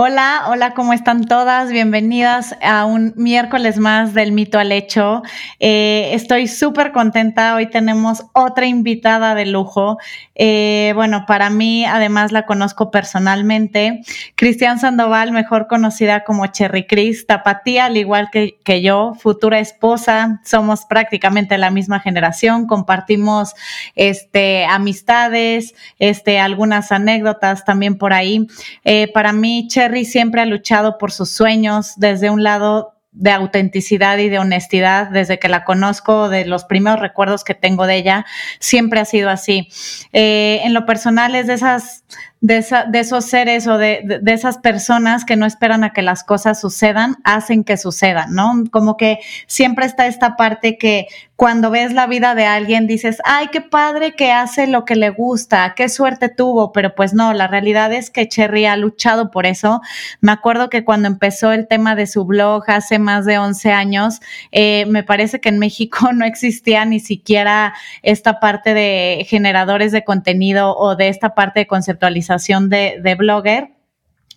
Hola, hola, ¿cómo están todas? Bienvenidas a un miércoles más del mito al hecho. Eh, estoy súper contenta. Hoy tenemos otra invitada de lujo. Eh, bueno, para mí, además, la conozco personalmente. Cristian Sandoval, mejor conocida como Cherry Cris, tapatía, al igual que, que yo, futura esposa. Somos prácticamente la misma generación. Compartimos este, amistades, este, algunas anécdotas también por ahí. Eh, para mí, Cherry siempre ha luchado por sus sueños desde un lado de autenticidad y de honestidad desde que la conozco, de los primeros recuerdos que tengo de ella, siempre ha sido así. Eh, en lo personal es de esas de, esos seres o de, esas personas que no esperan a que las cosas sucedan, hacen que sucedan, ¿no? Como que siempre está esta parte que cuando ves la vida de alguien dices, ay, qué padre que hace lo que le gusta, qué suerte tuvo, pero pues no, la realidad es que Cherry ha luchado por eso. Me acuerdo que cuando empezó el tema de su blog hace más de 11 años, eh, me parece que en México no existía ni siquiera esta parte de generadores de contenido o de esta parte de conceptualización de, de blogger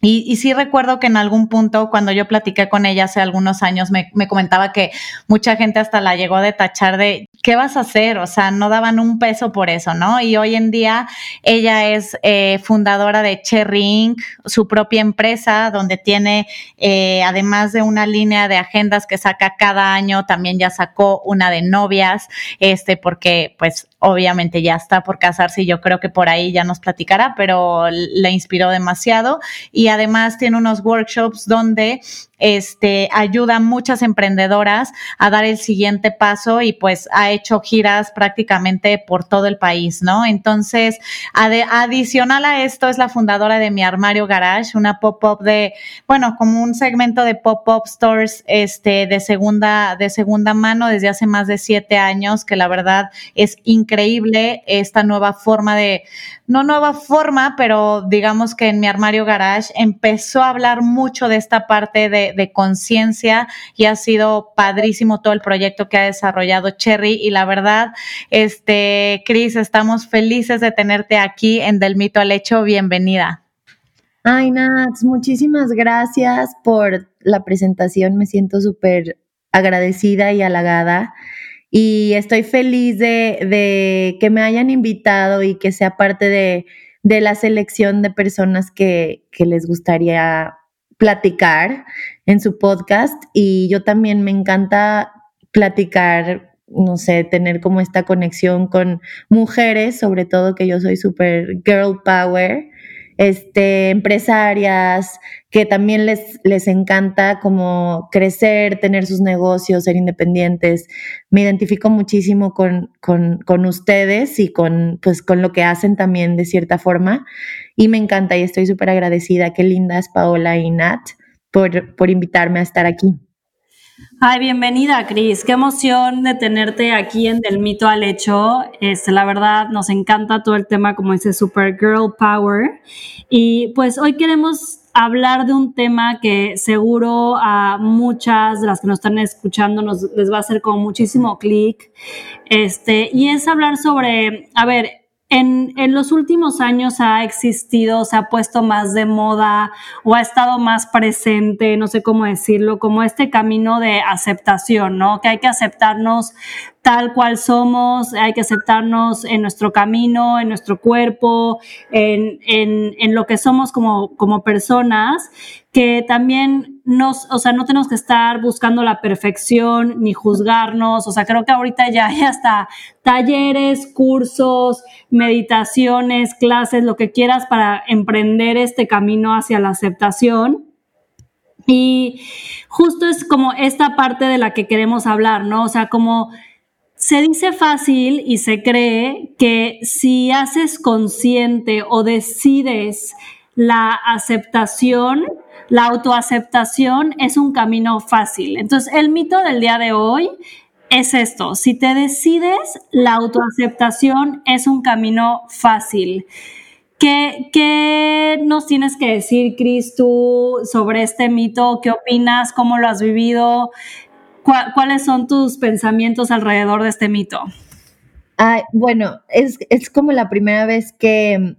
y, sí recuerdo que en algún punto, cuando yo platiqué con ella hace algunos años, me, comentaba que mucha gente hasta la llegó a tachar de, ¿qué vas a hacer? O sea, no daban un peso por eso, ¿no? Y hoy en día ella es eh, fundadora de Cherry Inc., su propia empresa, donde tiene, eh, además de una línea de agendas que saca cada año, también ya sacó una de novias, este, porque pues obviamente ya está por casarse y yo creo que por ahí ya nos platicará, pero le inspiró demasiado. Y además tiene unos workshops donde este, ayuda a muchas emprendedoras a dar el siguiente paso y pues ha hecho giras prácticamente por todo el país, ¿no? Entonces, adicional a esto es la fundadora de Mi Armario Garage, una pop-up de, bueno, como un segmento de pop-up stores este, de, segunda, de segunda mano desde hace más de siete años, que la verdad es increíble esta nueva forma de, no nueva forma, pero digamos que en Mi Armario Garage empezó a hablar mucho de esta parte de de, conciencia y ha sido padrísimo todo el proyecto que ha desarrollado Cherry y la verdad, este, Cris, estamos felices de tenerte aquí en Del Mito al Hecho. Bienvenida. Ay, Nats, muchísimas gracias por la presentación. Me siento súper agradecida y halagada. Y estoy feliz de, que me hayan invitado y que sea parte de, la selección de personas que, que les gustaría platicar en su podcast. Y yo también me encanta platicar, no sé, tener como esta conexión con mujeres, sobre todo que yo soy súper girl power, este, empresarias, que también les, les encanta como crecer, tener sus negocios, ser independientes. Me identifico muchísimo con, con, con ustedes y con, pues, con lo que hacen también de cierta forma y me encanta y estoy súper agradecida. Qué lindas Paola y Nat por, por invitarme a estar aquí. Ay, bienvenida, Cris. Qué emoción de tenerte aquí en Del Mito al Hecho. Este, la verdad, nos encanta todo el tema, como dice, Super Girl Power. Y pues hoy queremos hablar de un tema que seguro a muchas de las que nos están escuchando nos, les va a hacer como muchísimo clic. Este, y es hablar sobre, a ver, en, en, los últimos años ha existido, se ha puesto más de moda o ha estado más presente, no sé cómo decirlo, como este camino de aceptación, ¿no? Que hay que aceptarnos tal cual somos, hay que aceptarnos en nuestro camino, en nuestro cuerpo, en, en, en lo que somos como, como personas, que también nos, o sea, no tenemos que estar buscando la perfección ni juzgarnos, o sea, creo que ahorita ya hay hasta talleres, cursos, meditaciones, clases, lo que quieras para emprender este camino hacia la aceptación. Y justo es como esta parte de la que queremos hablar, ¿no? O sea, como se dice fácil y se cree que si haces consciente o decides la aceptación, la autoaceptación es un camino fácil. Entonces, el mito del día de hoy es esto, si te decides, la autoaceptación es un camino fácil. ¿Qué, ¿Qué, nos tienes que decir, Cris, tú sobre este mito? ¿Qué opinas? ¿Cómo lo has vivido? ¿Cuáles son tus pensamientos alrededor de este mito? bueno, es, es como la primera vez que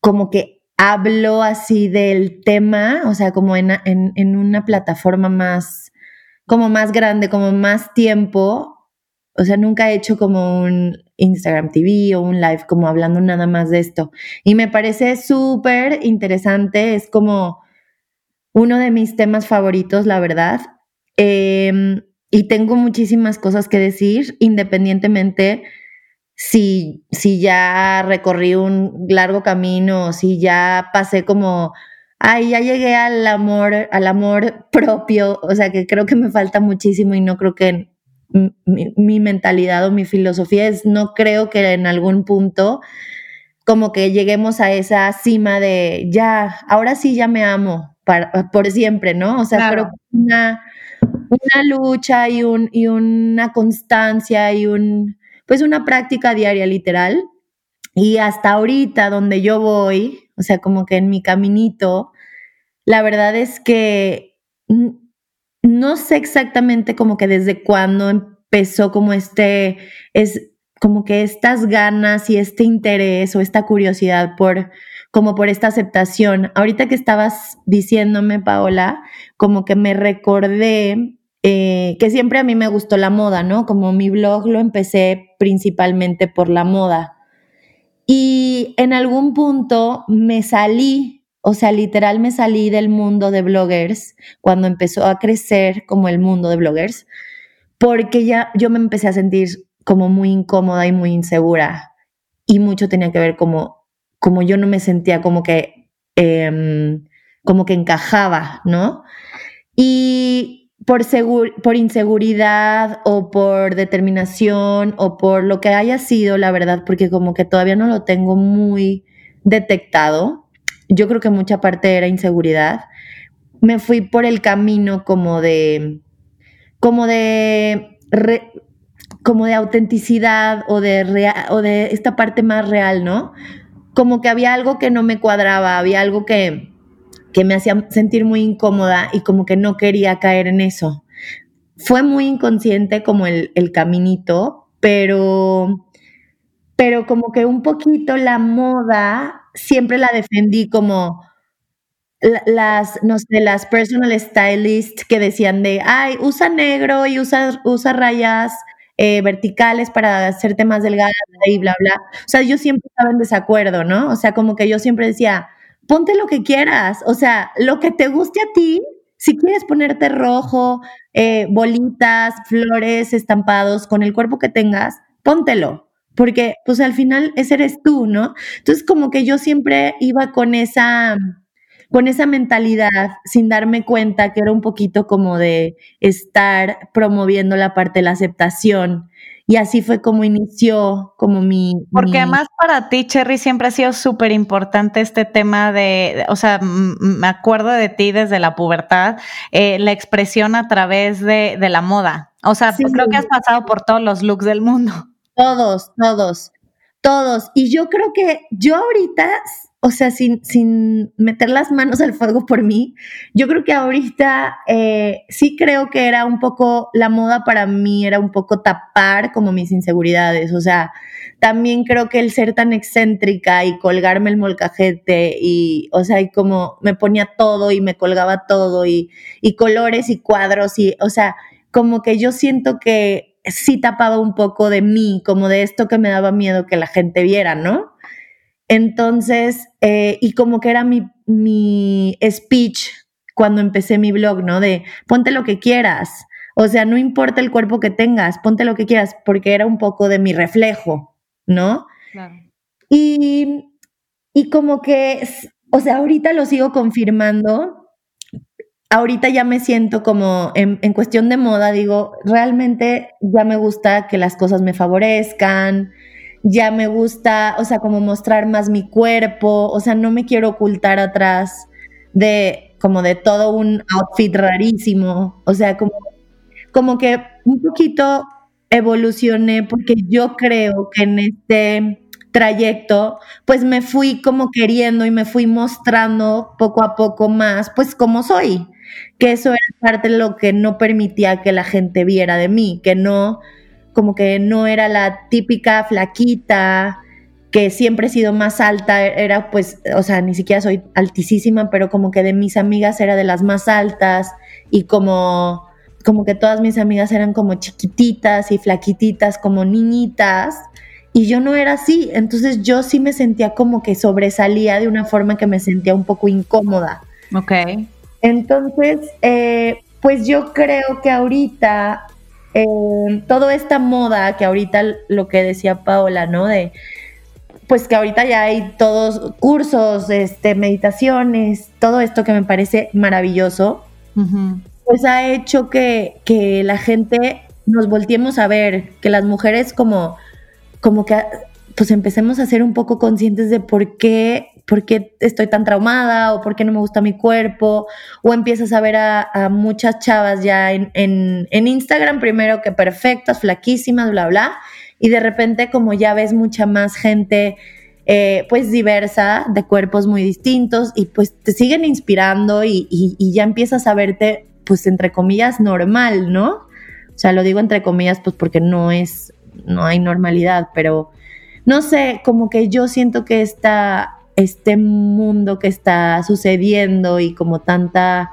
como que hablo así del tema, o sea, como en, en, una plataforma más como más grande, como más tiempo. O sea, nunca he hecho como un Instagram TV o un live como hablando nada más de esto. Y me parece súper interesante, es como uno de mis temas favoritos, la verdad. Em, y tengo muchísimas cosas que decir, independientemente si, si ya recorrí un largo camino, si ya pasé como ay, ya llegué al amor, al amor propio, o sea que creo que me falta muchísimo y no creo que mi, mentalidad o mi filosofía es, no creo que en algún punto como que lleguemos a esa cima de ya, ahora sí ya me amo para, por siempre, ¿no? O sea, pero una, una lucha y, un, y una constancia y un, pues una práctica diaria literal. Y hasta ahorita donde yo voy, o sea, como que en mi caminito, la verdad es que no sé exactamente como que desde cuándo empezó como este, es como que estas ganas y este interés o esta curiosidad por, como por esta aceptación. Ahorita que estabas diciéndome, Paola, como que me recordé eh, que siempre a mí me gustó la moda, ¿no? Como mi blog lo empecé principalmente por la moda. Y en algún punto me salí, o sea, literal me salí del mundo de bloggers cuando empezó a crecer como el mundo de bloggers, porque ya yo me empecé a sentir como muy incómoda y muy insegura. Y mucho tenía que ver como, como yo no me sentía como que, em, como que encajaba, ¿no? Y por, por inseguridad o por determinación o por lo que haya sido, la verdad, porque como que todavía no lo tengo muy detectado. Yo creo que mucha parte era inseguridad. Me fui por el camino como de, como de, como de autenticidad o de, o de esta parte más real, ¿no? Como que había algo que no me cuadraba, había algo que, que me hacía sentir muy incómoda y como que no quería caer en eso. Fue muy inconsciente como el, caminito, pero, pero como que un poquito la moda siempre la defendí como las, no sé, las personal stylists que decían de, ay, usa negro y usa, usa rayas eh, verticales para hacerte más delgada y bla, bla. O sea, yo siempre estaba en desacuerdo, ¿no? O sea, como que yo siempre decía, ponte lo que quieras, o sea, lo que te guste a ti, si quieres ponerte rojo, eh, bolitas, flores, estampados, con el cuerpo que tengas, póntelo, porque pues al final ese eres tú, ¿no? Entonces como que yo siempre iba con esa, con esa mentalidad sin darme cuenta que era un poquito como de estar promoviendo la parte de la aceptación y así fue como inició como mi... Porque además para ti, Cherry, siempre ha sido súper importante este tema de, o sea, me acuerdo de ti desde la pubertad, eh, la expresión a través de, la moda. O sea, creo que has pasado por todos los looks del mundo. Todos, todos, todos. Y yo creo que yo ahorita o sea, sin, sin meter las manos al fuego por mí, yo creo que ahorita eh, sí creo que era un poco, la moda para mí era un poco tapar como mis inseguridades, o sea, también creo que el ser tan excéntrica y colgarme el molcajete y, o sea, y como me ponía todo y me colgaba todo y, y colores y cuadros y, o sea, como que yo siento que sí tapaba un poco de mí, como de esto que me daba miedo que la gente viera, ¿no? Entonces, eh, y como que era mi, mi speech cuando empecé mi blog, ¿no? De ponte lo que quieras. O sea, no importa el cuerpo que tengas, ponte lo que quieras, porque era un poco de mi reflejo, ¿no? Claro. Y, y como que, o sea, ahorita lo sigo confirmando. ahorita ya me siento como en, en, cuestión de moda, digo, realmente ya me gusta que las cosas me favorezcan, ya me gusta, o sea, como mostrar más mi cuerpo, o sea, no me quiero ocultar atrás de como de todo un outfit rarísimo, o sea, como, como que un poquito evolucioné porque yo creo que en este trayecto, pues me fui como queriendo y me fui mostrando poco a poco más, pues como soy, que eso era parte de lo que no permitía que la gente viera de mí, que no, como que no era la típica flaquita, que siempre he sido más alta, era pues, o sea, ni siquiera soy altísima, pero como que de mis amigas era de las más altas y como como que todas mis amigas eran como chiquititas y flaquititas, como niñitas, y yo no era así, entonces yo sí me sentía como que sobresalía de una forma que me sentía un poco incómoda. Ok. Entonces, eh, pues yo creo que ahorita, eh, toda esta moda, que ahorita lo que decía Paola, ¿no? De, pues que ahorita ya hay todos cursos, este, meditaciones, todo esto que me parece maravilloso, pues ha hecho que, que la gente nos volteemos a ver, que las mujeres como como que pues empecemos a ser un poco conscientes de por qué, por qué estoy tan traumada o por qué no me gusta mi cuerpo, o empiezas a ver a, muchas chavas ya en, en, Instagram primero que perfectas, flaquísimas, bla, bla, y de repente como ya ves mucha más gente eh, pues diversa, de cuerpos muy distintos, y pues te siguen inspirando y, y ya empiezas a verte pues entre comillas normal, ¿no? O sea, lo digo entre comillas pues porque no es no hay normalidad, pero no sé, como que yo siento que esta, este mundo que está sucediendo y como tanta,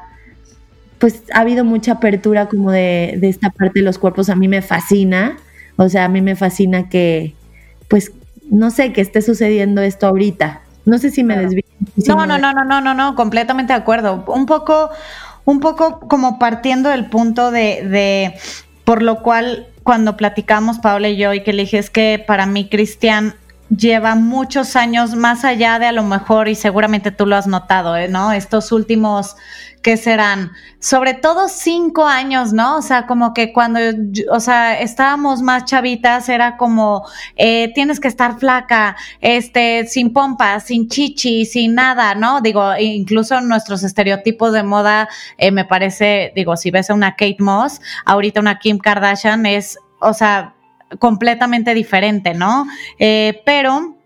pues ha habido mucha apertura como de, esta parte de los cuerpos, a mí me fascina, o sea, a mí me fascina que, pues, no sé, que esté sucediendo esto ahorita. No sé si me desvío. No, no, no, no, no, no, no, completamente de acuerdo. Un poco, un poco como partiendo del punto de, de por lo cual cuando platicamos, Paola y yo, y que le dije, es que para mí Cristian lleva muchos años más allá de a lo mejor, y seguramente tú lo has notado, ¿eh? ¿no? Estos últimos que serán sobre todo cinco años, ¿no? O sea, como que cuando, o sea, estábamos más chavitas, era como, eh, tienes que estar flaca, este, sin pompas, sin chichi, sin nada, ¿no? Digo, incluso nuestros estereotipos de moda, eh, me parece, digo, si ves a una Kate Moss, ahorita una Kim Kardashian es, o sea, completamente diferente, ¿no? Eh, pero,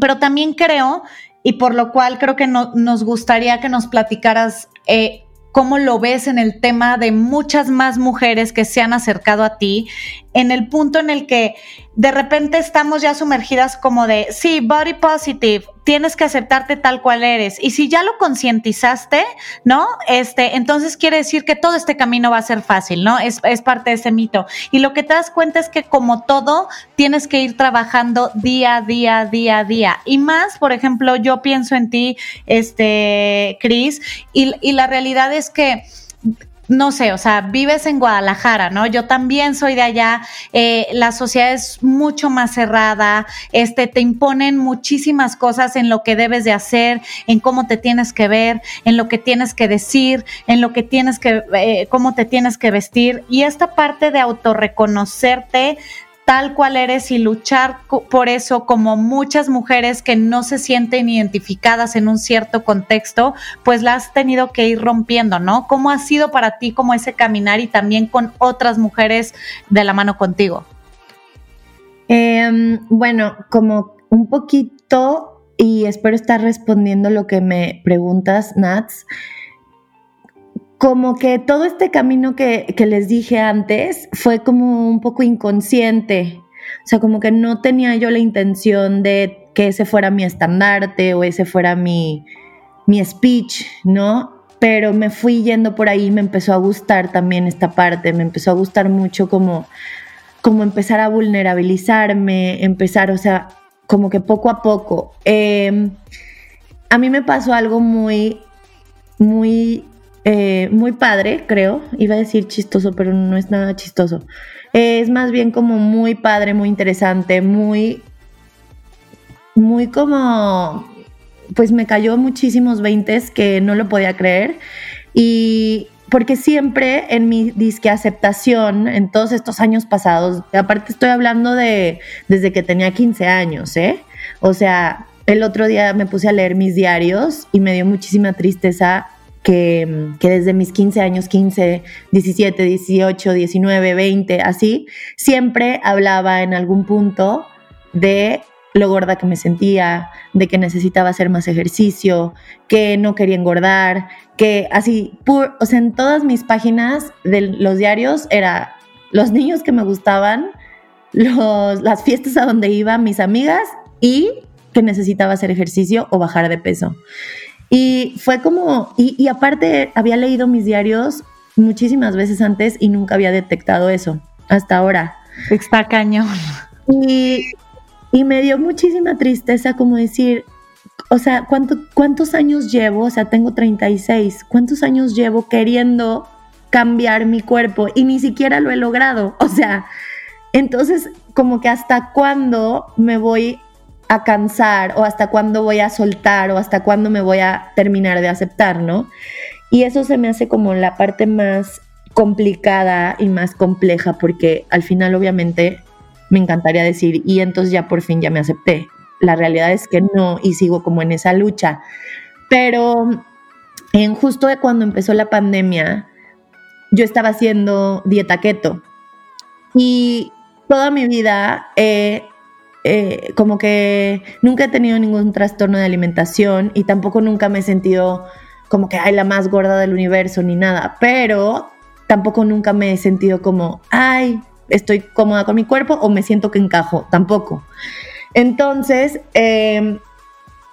pero también creo y por lo cual creo que no, nos gustaría que nos platicaras eh, cómo lo ves en el tema de muchas más mujeres que se han acercado a ti, en el punto en el que de repente estamos ya sumergidas como de, sí, body positive, tienes que aceptarte tal cual eres. Y si ya lo concientizaste, ¿no? Este, entonces quiere decir que todo este camino va a ser fácil, ¿no? Es, parte de ese mito. Y lo que te das cuenta es que como todo, tienes que ir trabajando día a día, día a día. Y más, por ejemplo, yo pienso en ti, este, Cris, y la realidad es que no sé, o sea, vives en Guadalajara, ¿no? Yo también soy de allá, eh, la sociedad es mucho más cerrada, este, te imponen muchísimas cosas en lo que debes de hacer, en cómo te tienes que ver, en lo que tienes que decir, en lo que tienes que, eh, cómo te tienes que vestir. Y esta parte de autorreconocerte, tal cual eres y luchar por eso como muchas mujeres que no se sienten identificadas en un cierto contexto, pues la has tenido que ir rompiendo, ¿no? ¿Cómo ha sido para ti como ese caminar y también con otras mujeres de la mano contigo? Em, bueno, como un poquito, y espero estar respondiendo lo que me preguntas, Nats como que todo este camino que, les dije antes fue como un poco inconsciente. O sea, como que no tenía yo la intención de que ese fuera mi estandarte o ese fuera mi, mi speech, ¿no? Pero me fui yendo por ahí, me empezó a gustar también esta parte, me empezó a gustar mucho como, como empezar a vulnerabilizarme, empezar, o sea, como que poco a poco. Em, a mí me pasó algo muy, muy eh, muy padre, creo. Iba a decir chistoso, pero no es nada chistoso. es más bien como muy padre, muy interesante, muy, muy como, pues me cayó muchísimos veintes que no lo podía creer. Y porque siempre en mi disque aceptación, en todos estos años pasados, aparte estoy hablando de desde que tenía 15 años, ¿eh? O sea, el otro día me puse a leer mis diarios y me dio muchísima tristeza que, que, desde mis 15 años, 15, 17, 18, 19, 20, así, siempre hablaba en algún punto de lo gorda que me sentía, de que necesitaba hacer más ejercicio, que no quería engordar, que así, o sea, en todas mis páginas de los diarios era los niños que me gustaban, los, las fiestas a donde iba, mis amigas y que necesitaba hacer ejercicio o bajar de peso. Y fue como, y, y aparte había leído mis diarios muchísimas veces antes y nunca había detectado eso, hasta ahora. Está cañón. Y y me dio muchísima tristeza como decir, o sea, ¿cuántos años llevo? O sea, tengo 36. ¿Cuántos años llevo queriendo cambiar mi cuerpo y ni siquiera lo he logrado? O sea, entonces como que hasta cuándo me voy a cansar o hasta cuándo voy a soltar o hasta cuándo me voy a terminar de aceptar, ¿no? Y eso se me hace como la parte más complicada y más compleja porque al final obviamente me encantaría decir, y entonces ya por fin ya me acepté. La realidad es que no y sigo como en esa lucha. Pero en justo de cuando empezó la pandemia, yo estaba haciendo dieta keto y toda mi vida como que nunca he tenido ningún trastorno de alimentación y tampoco nunca me he sentido como que hay la más gorda del universo ni nada, pero tampoco nunca me he sentido como, ay, estoy cómoda con mi cuerpo o me siento que encajo, tampoco. Entonces, em,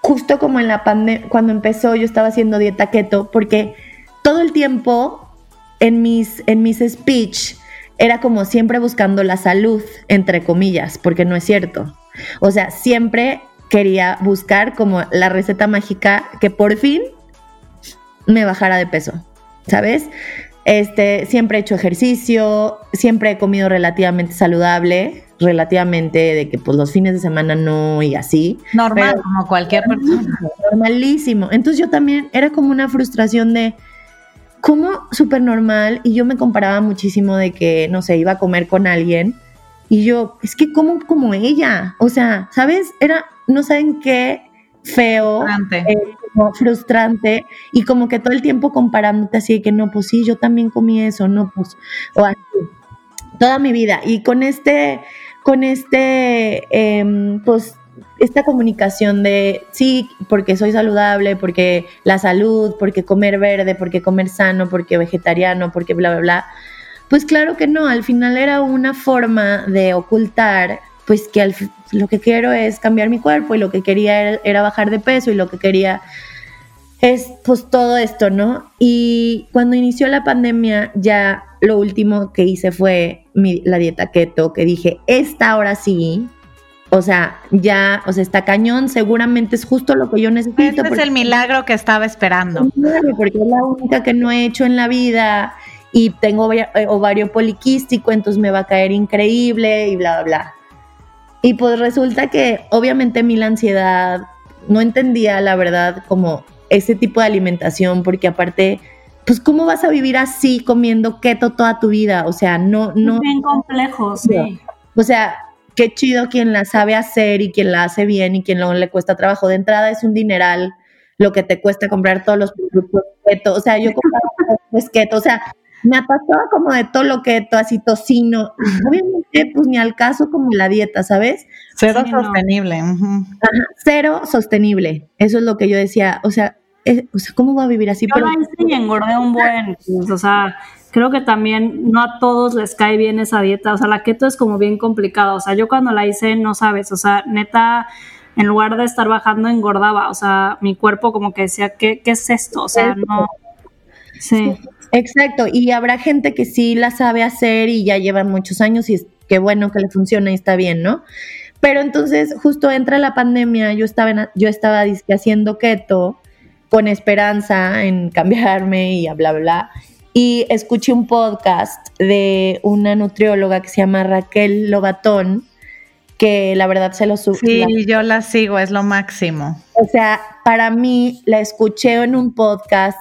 justo como en la pandemia, cuando empezó, yo estaba haciendo dieta keto porque todo el tiempo en mis, en mis speech era como siempre buscando la salud, entre comillas, porque no es cierto. O sea, siempre quería buscar como la receta mágica que por fin me bajara de peso, ¿sabes? Este, siempre he hecho ejercicio, siempre he comido relativamente saludable, relativamente de que pues los fines de semana no y así. Normal, como cualquier persona. Normalísimo. Entonces yo también era como una frustración de como súper normal y yo me comparaba muchísimo de que, no sé, iba a comer con alguien y yo, es que como como ella, o sea, ¿sabes? Era, no saben qué feo, eh, frustrante y como que todo el tiempo comparándote así de que no, pues sí, yo también comí eso, no, pues, o así, toda mi vida. Y con este, con este, em, pues, esta comunicación de sí, porque soy saludable, porque la salud, porque comer verde, porque comer sano, porque vegetariano, porque bla, bla, bla. Pues claro que no, al final era una forma de ocultar pues que lo que quiero es cambiar mi cuerpo y lo que quería era, bajar de peso y lo que quería es pues todo esto, ¿no? Y cuando inició la pandemia ya lo último que hice fue la dieta keto, que dije, esta ahora sí, o sea, ya, o sea, está cañón, seguramente es justo lo que yo necesito. Este es el milagro que estaba esperando. Porque es la única que no he hecho en la vida y tengo eh, ovario poliquístico, entonces me va a caer increíble y bla, bla, bla. Y pues resulta que obviamente mi la ansiedad no entendía la verdad como ese tipo de alimentación, porque aparte, pues cómo vas a vivir así comiendo keto toda tu vida, o sea, no, no. Bien complejo, sí. O sea, qué chido quien la sabe hacer y quien la hace bien y quien no le cuesta trabajo. De entrada es un dineral lo que te cuesta comprar todos los productos keto. O sea, yo compraba keto, o sea, me atascaba como de todo lo que así tocino. Obviamente, pues ni al caso como la dieta, ¿sabes? Cero sostenible. cero sostenible. Eso es lo que yo decía. O sea, o sea ¿cómo va a vivir así? Yo Pero sí engordé un buen. Pues, o sea, creo que también no a todos les cae bien esa dieta. O sea, la keto es como bien complicada. O sea, yo cuando la hice, no sabes, o sea, neta en lugar de estar bajando, engordaba. O sea, mi cuerpo como que decía, ¿qué, qué es esto? O sea, no. Sí. Exacto, y habrá gente que sí la sabe hacer y ya lleva muchos años y es que bueno que le funciona y está bien, ¿no? Pero entonces justo entra la pandemia, yo estaba, yo estaba haciendo keto con esperanza en cambiarme y bla, bla, bla. Y escuché un podcast de una nutrióloga que se llama Raquel Lobatón, que la verdad se lo sufre. Sí, yo la sigo, es lo máximo. O sea, para mí la escuché en un podcast,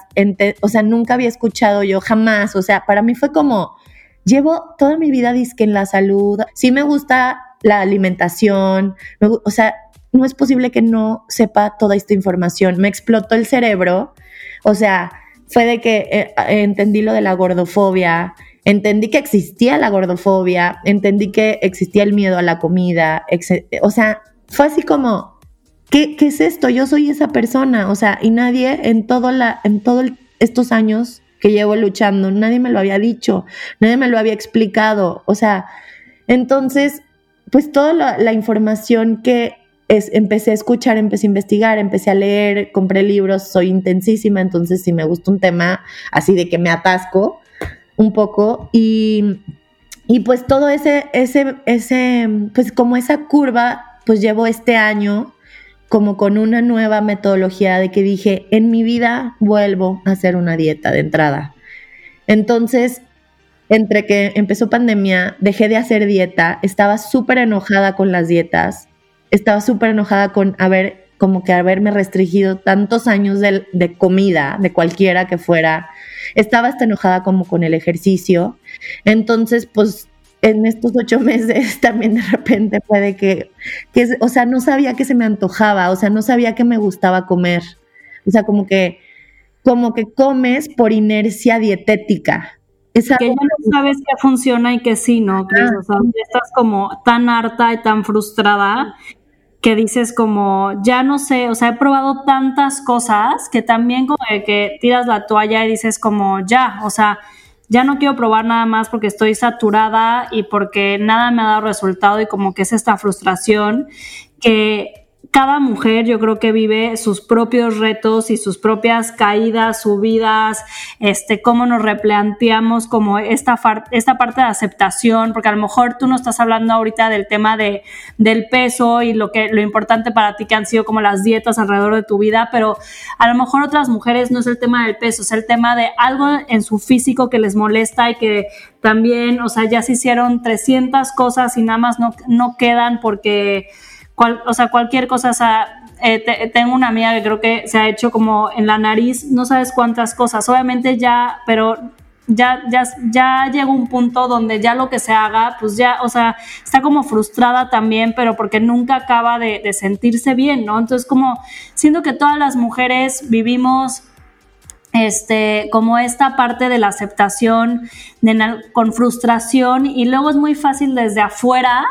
o sea, nunca había escuchado yo jamás, o sea, para mí fue como, llevo toda mi vida disque en la salud, sí me gusta la alimentación, o sea, no es posible que no sepa toda esta información, me explotó el cerebro, o sea, fue de que eh, entendí lo de la gordofobia, entendí que existía la gordofobia, entendí que existía el miedo a la comida, o sea, fue así como, ¿qué, ¿qué, es esto? Yo soy esa persona, o sea, y nadie en, todo la, en todos estos años que llevo luchando, nadie me lo había dicho, nadie me lo había explicado, o sea, entonces, pues toda la, la información que es, empecé a escuchar, empecé a investigar, empecé a leer, compré libros, soy intensísima, entonces si me gusta un tema así de que me atasco un poco y, y pues todo ese, ese, ese, pues como esa curva, pues llevo este año como con una nueva metodología de que dije, en mi vida vuelvo a hacer una dieta de entrada. Entonces, entre que empezó pandemia, dejé de hacer dieta, estaba súper enojada con las dietas, estaba súper enojada con haber, como que haberme restringido tantos años de, de, comida, de cualquiera que fuera. Estaba hasta enojada como con el ejercicio. Entonces, pues en estos ocho meses también de repente puede que, que, o sea, no sabía que se me antojaba, o sea, no sabía que me gustaba comer. O sea, como que, como que comes por inercia dietética. que ya no sabes qué funciona y qué sí, ¿no? o sea, estás como tan harta y tan frustrada que dices como, ya no sé, o sea, he probado tantas cosas que también como que tiras la toalla y dices como, ya, o sea, ya no quiero probar nada más porque estoy saturada y porque nada me ha dado resultado y como que es esta frustración que cada mujer yo creo que vive sus propios retos y sus propias caídas, subidas, este, cómo nos replanteamos como esta, esta parte de aceptación, porque a lo mejor tú no estás hablando ahorita del tema de, del peso y lo, que, lo importante para ti que han sido como las dietas alrededor de tu vida, pero a lo mejor otras mujeres no es el tema del peso, es el tema de algo en su físico que les molesta y que también, o sea, ya se hicieron 300 cosas y nada más no, no quedan porque o sea, cualquier cosa, o sea, eh, tengo una amiga que creo que se ha hecho como en la nariz, no sabes cuántas cosas, obviamente ya, pero ya, ya, ya llegó un punto donde ya lo que se haga, pues ya, o sea, está como frustrada también, pero porque nunca acaba de, de sentirse bien, ¿no? Entonces, como siento que todas las mujeres vivimos este, como esta parte de la aceptación con frustración y luego es muy fácil desde afuera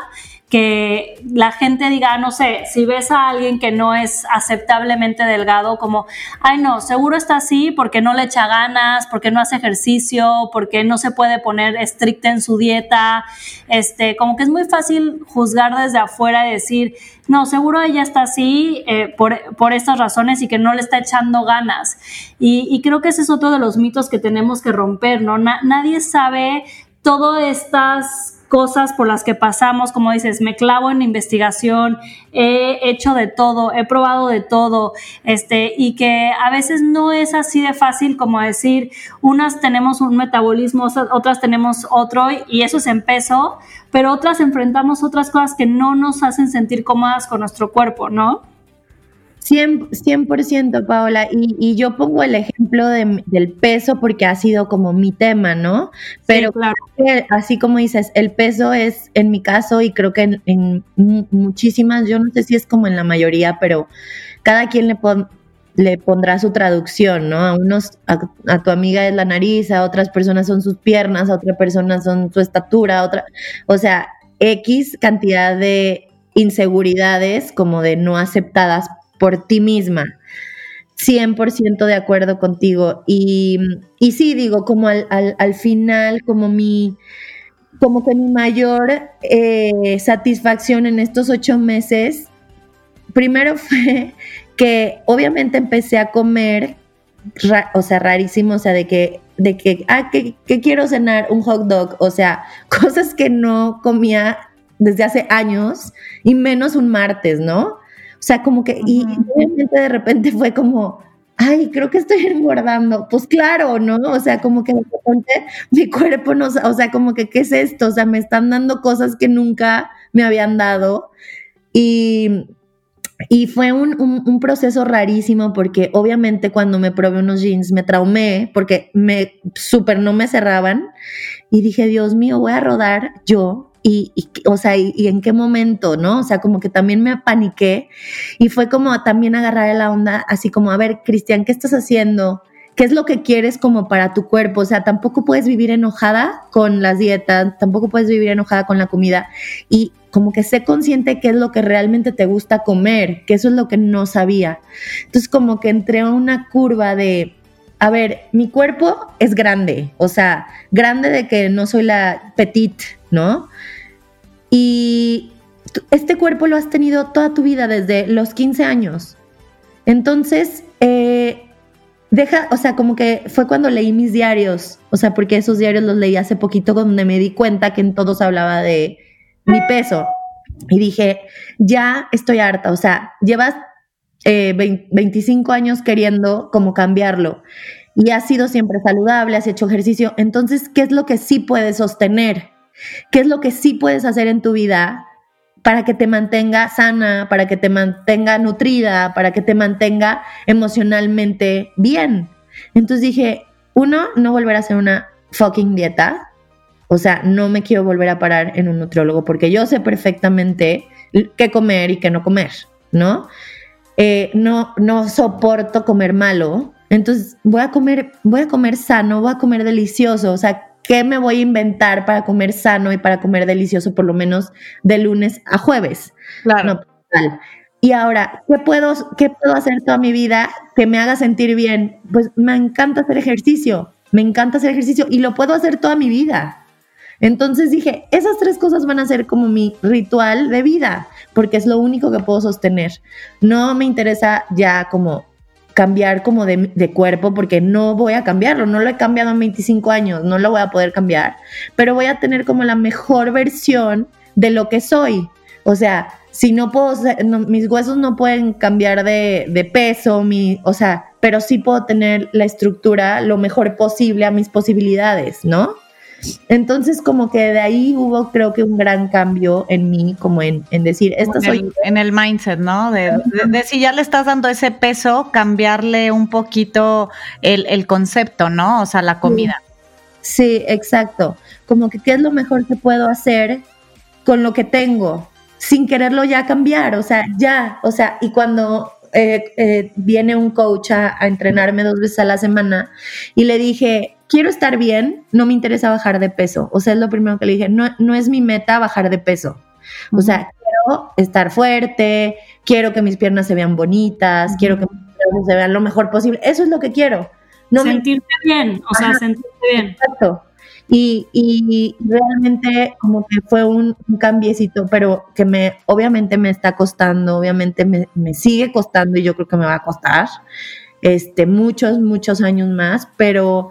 que la gente diga, no sé, si ves a alguien que no es aceptablemente delgado, como, ay no, seguro está así porque no le echa ganas, porque no hace ejercicio, porque no se puede poner estricta en su dieta, este, como que es muy fácil juzgar desde afuera y decir, no, seguro ella está así eh, por, estas razones y que no le está echando ganas. Y, creo que ese es otro de los mitos que tenemos que romper, ¿no? nadie sabe todas estas cosas por las que pasamos, como dices, me clavo en investigación, he hecho de todo, he probado de todo, este, y que a veces no es así de fácil como decir, unas tenemos un metabolismo, otras tenemos otro, y eso es en peso, pero otras enfrentamos otras cosas que no nos hacen sentir cómodas con nuestro cuerpo, ¿no? 100%, Paola, y, yo pongo el ejemplo del peso porque ha sido como mi tema, ¿no? Pero claro. así como dices, el peso es en mi caso y creo que en, muchísimas, yo no sé si es como en la mayoría, pero cada quien le, le pondrá su traducción, ¿no? A unos, a, tu amiga es la nariz, a otras personas son sus piernas, a otras personas son su estatura, otra, o sea, X cantidad de inseguridades como de no aceptadas por ti misma. 100% de acuerdo contigo. Y, y sí, digo, como al, al, final, como mi, como que mi mayor eh, satisfacción en estos ocho meses, primero fue que obviamente empecé a comer, o sea, rarísimo, o sea, de que, de que, ah, que, que quiero cenar un hot dog, o sea, cosas que no comía desde hace años y menos un martes, ¿no? O sea, como que, y obviamente de repente fue como, ay, creo que estoy engordando. Pues claro, ¿no? O sea, como que de repente mi cuerpo no, o sea, como que, ¿qué es esto? O sea, me están dando cosas que nunca me habían dado. Y, y fue un, un, proceso rarísimo porque obviamente cuando me probé unos jeans me traumé porque me súper no me cerraban y dije, Dios mío, voy a rodar yo y, o sea, y, en qué momento, ¿no? O sea, como que también me apaniqué y fue como también agarrar la onda, así como, a ver, Cristian, ¿qué estás haciendo? ¿Qué es lo que quieres como para tu cuerpo? O sea, tampoco puedes vivir enojada con las dietas, tampoco puedes vivir enojada con la comida y como que sé consciente qué es lo que realmente te gusta comer, que eso es lo que no sabía. Entonces como que entré a una curva de, a ver, mi cuerpo es grande, o sea, grande de que no soy la petit, ¿no? Y este cuerpo lo has tenido toda tu vida, desde los 15 años. Entonces, eh, deja, o sea, como que fue cuando leí mis diarios, o sea, porque esos diarios los leí hace poquito, donde me di cuenta que en todos hablaba de mi peso. Y dije, ya estoy harta, o sea, llevas 25 eh, años queriendo como cambiarlo y has sido siempre saludable, has hecho ejercicio, entonces, ¿qué es lo que sí puedes sostener? ¿Qué es lo que sí puedes hacer en tu vida para que te mantenga sana, para que te mantenga nutrida, para que te mantenga emocionalmente bien? Entonces dije, uno, no volver a hacer una fucking dieta, o sea, no me quiero volver a parar en un nutriólogo porque yo sé perfectamente qué comer y qué no comer, ¿no? Eh, no, no soporto comer malo, entonces voy a comer, voy a comer sano, voy a comer delicioso, o sea, ¿qué me voy a inventar para comer sano y para comer delicioso por lo menos de lunes a jueves? Claro. y ahora, ¿qué puedo, ¿qué puedo hacer toda mi vida que me haga sentir bien? Pues me encanta hacer ejercicio, me encanta hacer ejercicio y lo puedo hacer toda mi vida. Entonces dije, esas tres cosas van a ser como mi ritual de vida, porque es lo único que puedo sostener. No me interesa ya como cambiar como de, cuerpo, porque no voy a cambiarlo, no lo he cambiado en 25 años, no lo voy a poder cambiar, pero voy a tener como la mejor versión de lo que soy. O sea, si no puedo, mis huesos no pueden cambiar de, de peso, mi, o sea, pero sí puedo tener la estructura lo mejor posible a mis posibilidades, ¿no? Entonces, como que de ahí hubo, creo que un gran cambio en mí, como en, decir, esta en soy. El, en el mindset, ¿no? De, si ya le estás dando ese peso, cambiarle un poquito el, concepto, ¿no? O sea, la comida. Sí, exacto. Como que qué es lo mejor que puedo hacer con lo que tengo, sin quererlo ya cambiar, o sea, ya, o sea, y cuando eh, eh, viene un coach a, entrenarme dos veces a la semana y le dije, quiero estar bien, no me interesa bajar de peso. O sea, es lo primero que le dije, no, no es mi meta bajar de peso. O sea, quiero estar fuerte, quiero que mis piernas se vean bonitas, quiero que mis piernas se vean lo mejor posible. Eso es lo que quiero. No sentirte bien, o sea, sentirte bien. Exacto. Y, y, realmente como que fue un, un, cambiecito, pero que me, obviamente me está costando, obviamente me, me, sigue costando y yo creo que me va a costar este, muchos, muchos años más, pero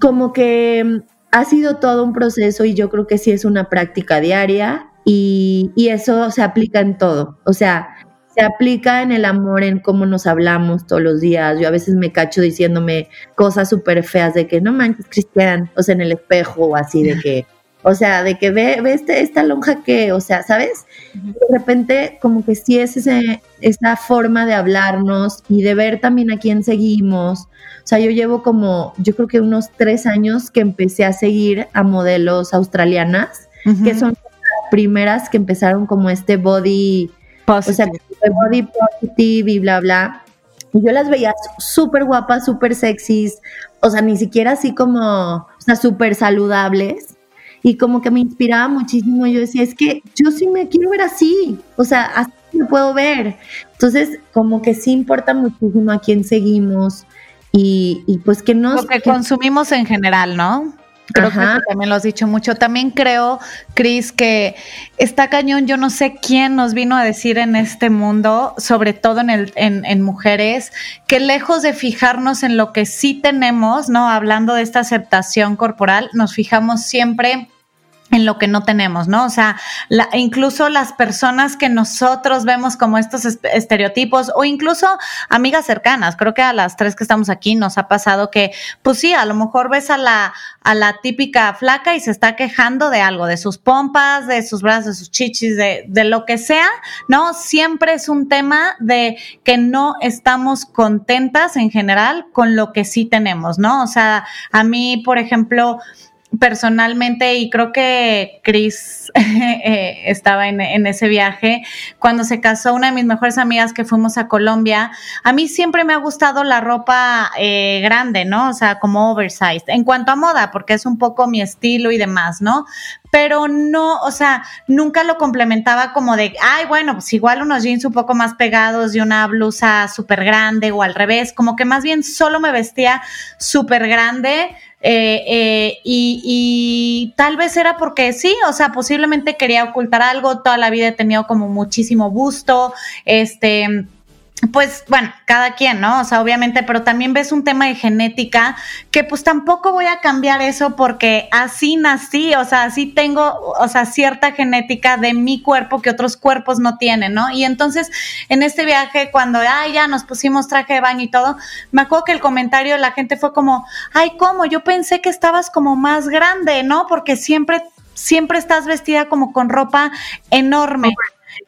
como que mm, ha sido todo un proceso y yo creo que sí es una práctica diaria y, y eso se aplica en todo. O sea, se aplica en el amor, en cómo nos hablamos todos los días. Yo a veces me cacho diciéndome cosas súper feas de que no manches, Cristian, o sea, en el espejo o así, de que, o sea, de que ve, ve este, esta lonja que, o sea, ¿sabes? De repente, como que sí es ese, esa forma de hablarnos y de ver también a quién seguimos. O sea, yo llevo como, yo creo que unos tres años que empecé a seguir a modelos australianas, que son las primeras que empezaron como este body o sea, body positive y bla, bla. Y yo las veía súper guapas, súper sexys, o sea, ni siquiera así como, o sea, súper saludables. Y como que me inspiraba muchísimo. Yo decía, es que yo sí me quiero ver así, o sea, así me puedo ver. Entonces, como que sí importa muchísimo a quién seguimos y, y pues que no... Lo que consumimos en general, ¿no? Creo que también lo has dicho mucho. También creo, Cris, que está cañón. Yo no sé quién nos vino a decir en este mundo, sobre todo en, el, en, en, mujeres, que lejos de fijarnos en lo que sí tenemos, ¿no? Hablando de esta aceptación corporal, nos fijamos siempre en lo que no tenemos, ¿no? O sea, incluso las personas que nosotros vemos como estos estereotipos o incluso amigas cercanas, creo que a las tres que estamos aquí nos ha pasado que, pues sí, a lo mejor ves a la, a la típica flaca y se está quejando de algo, de sus pompas, de sus brazos, de sus chichis, de, de lo que sea, ¿no? Siempre es un tema de que no estamos contentas en general con lo que sí tenemos, ¿no? O sea, a mí, por ejemplo, personalmente, y creo que Chris eh, estaba en, ese viaje, cuando se casó una de mis mejores amigas que fuimos a Colombia, a mí siempre me ha gustado la ropa eh, grande, ¿no? O sea, como oversized, en cuanto a moda, porque es un poco mi estilo y demás, ¿no? Pero no, o sea, nunca lo complementaba como de, ay, bueno, pues igual unos jeans un poco más pegados y una blusa súper grande o al revés, como que más bien solo me vestía súper grande eh, eh, y, tal vez era porque sí, o sea, posiblemente quería ocultar algo, toda la vida he tenido como muchísimo gusto, este, pues bueno, cada quien, ¿no? O sea, obviamente, pero también ves un tema de genética que pues tampoco voy a cambiar eso porque así nací, o sea, así tengo, o sea, cierta genética de mi cuerpo que otros cuerpos no tienen, ¿no? Y entonces, en este viaje, cuando, ay, ya nos pusimos traje de baño y todo, me acuerdo que el comentario de la gente fue como, ay, ¿cómo? Yo pensé que estabas como más grande, ¿no? Porque siempre siempre estás vestida como con ropa enorme.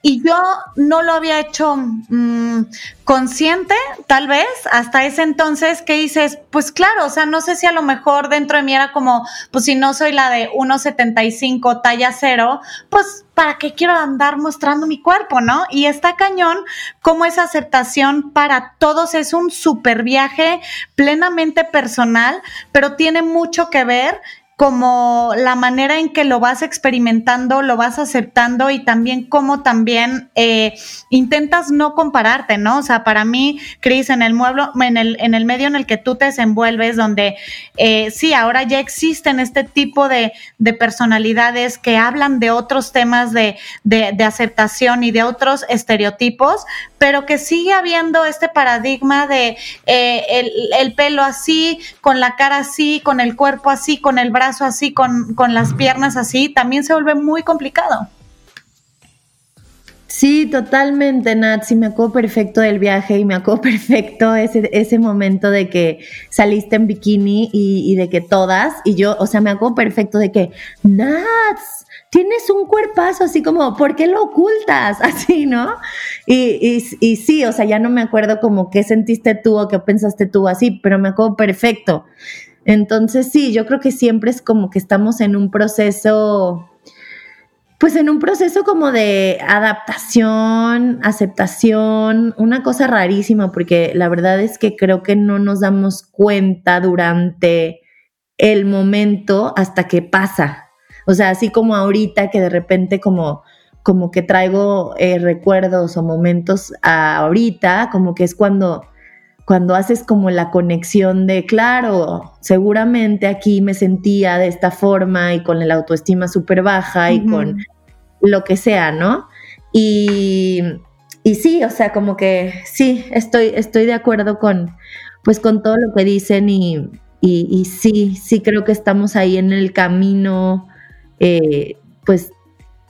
Y yo no lo había hecho mm, consciente, tal vez, hasta ese entonces que dices, pues claro, o sea, no sé si a lo mejor dentro de mí era como, pues si no soy la de 1,75 talla cero, pues ¿para qué quiero andar mostrando mi cuerpo, no? Y está cañón como esa aceptación para todos es un super viaje plenamente personal, pero tiene mucho que ver como la manera en que lo vas experimentando, lo vas aceptando y también cómo también eh, intentas no compararte, ¿no? O sea, para mí, Cris, en el mueble, en el, en el medio en el que tú te desenvuelves, donde eh, sí, ahora ya existen este tipo de, de, personalidades que hablan de otros temas de, de, de aceptación y de otros estereotipos, pero que sigue habiendo este paradigma de eh, el, el, pelo así, con la cara así, con el cuerpo así, con el brazo así, con, con las piernas así, también se vuelve muy complicado. Sí, totalmente, Nat. Sí, me acuerdo perfecto del viaje y me acuerdo perfecto ese, ese momento de que saliste en bikini y, y, de que todas, y yo, o sea, me acuerdo perfecto de que, Nat, tienes un cuerpazo así como, ¿por qué lo ocultas? Así, ¿no? Y, y, sí, o sea, ya no me acuerdo como qué sentiste tú o qué pensaste tú así, pero me acuerdo perfecto. Entonces, sí, yo creo que siempre es como que estamos en un proceso, pues en un proceso como de adaptación, aceptación, una cosa rarísima, porque la verdad es que creo que no nos damos cuenta durante el momento hasta que pasa, o sea, así como ahorita que de repente como, como que traigo eh, recuerdos o momentos a ahorita, como que es cuando, cuando haces como la conexión de, claro, seguramente aquí me sentía de esta forma y con la autoestima súper baja y con lo que sea, ¿no? Y, y sí, o sea, como que sí, estoy, estoy de acuerdo con, pues con todo lo que dicen y, y, y sí, sí creo que estamos ahí en el camino eh, pues